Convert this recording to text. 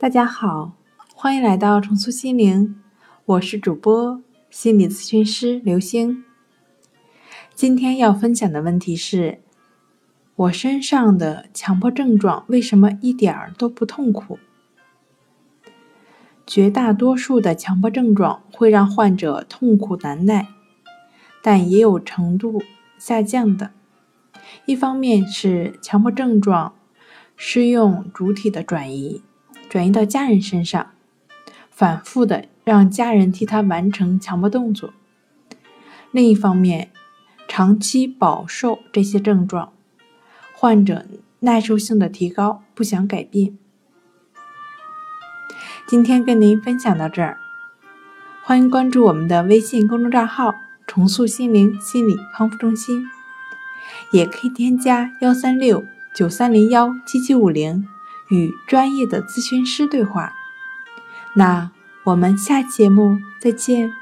大家好，欢迎来到重塑心灵，我是主播心理咨询师刘星。今天要分享的问题是：我身上的强迫症状为什么一点儿都不痛苦？绝大多数的强迫症状会让患者痛苦难耐，但也有程度下降的。一方面是强迫症状适用主体的转移。转移到家人身上，反复的让家人替他完成强迫动作。另一方面，长期饱受这些症状，患者耐受性的提高，不想改变。今天跟您分享到这儿，欢迎关注我们的微信公众账号“重塑心灵心理康复中心”，也可以添加幺三六九三零幺七七五零。与专业的咨询师对话，那我们下期节目再见。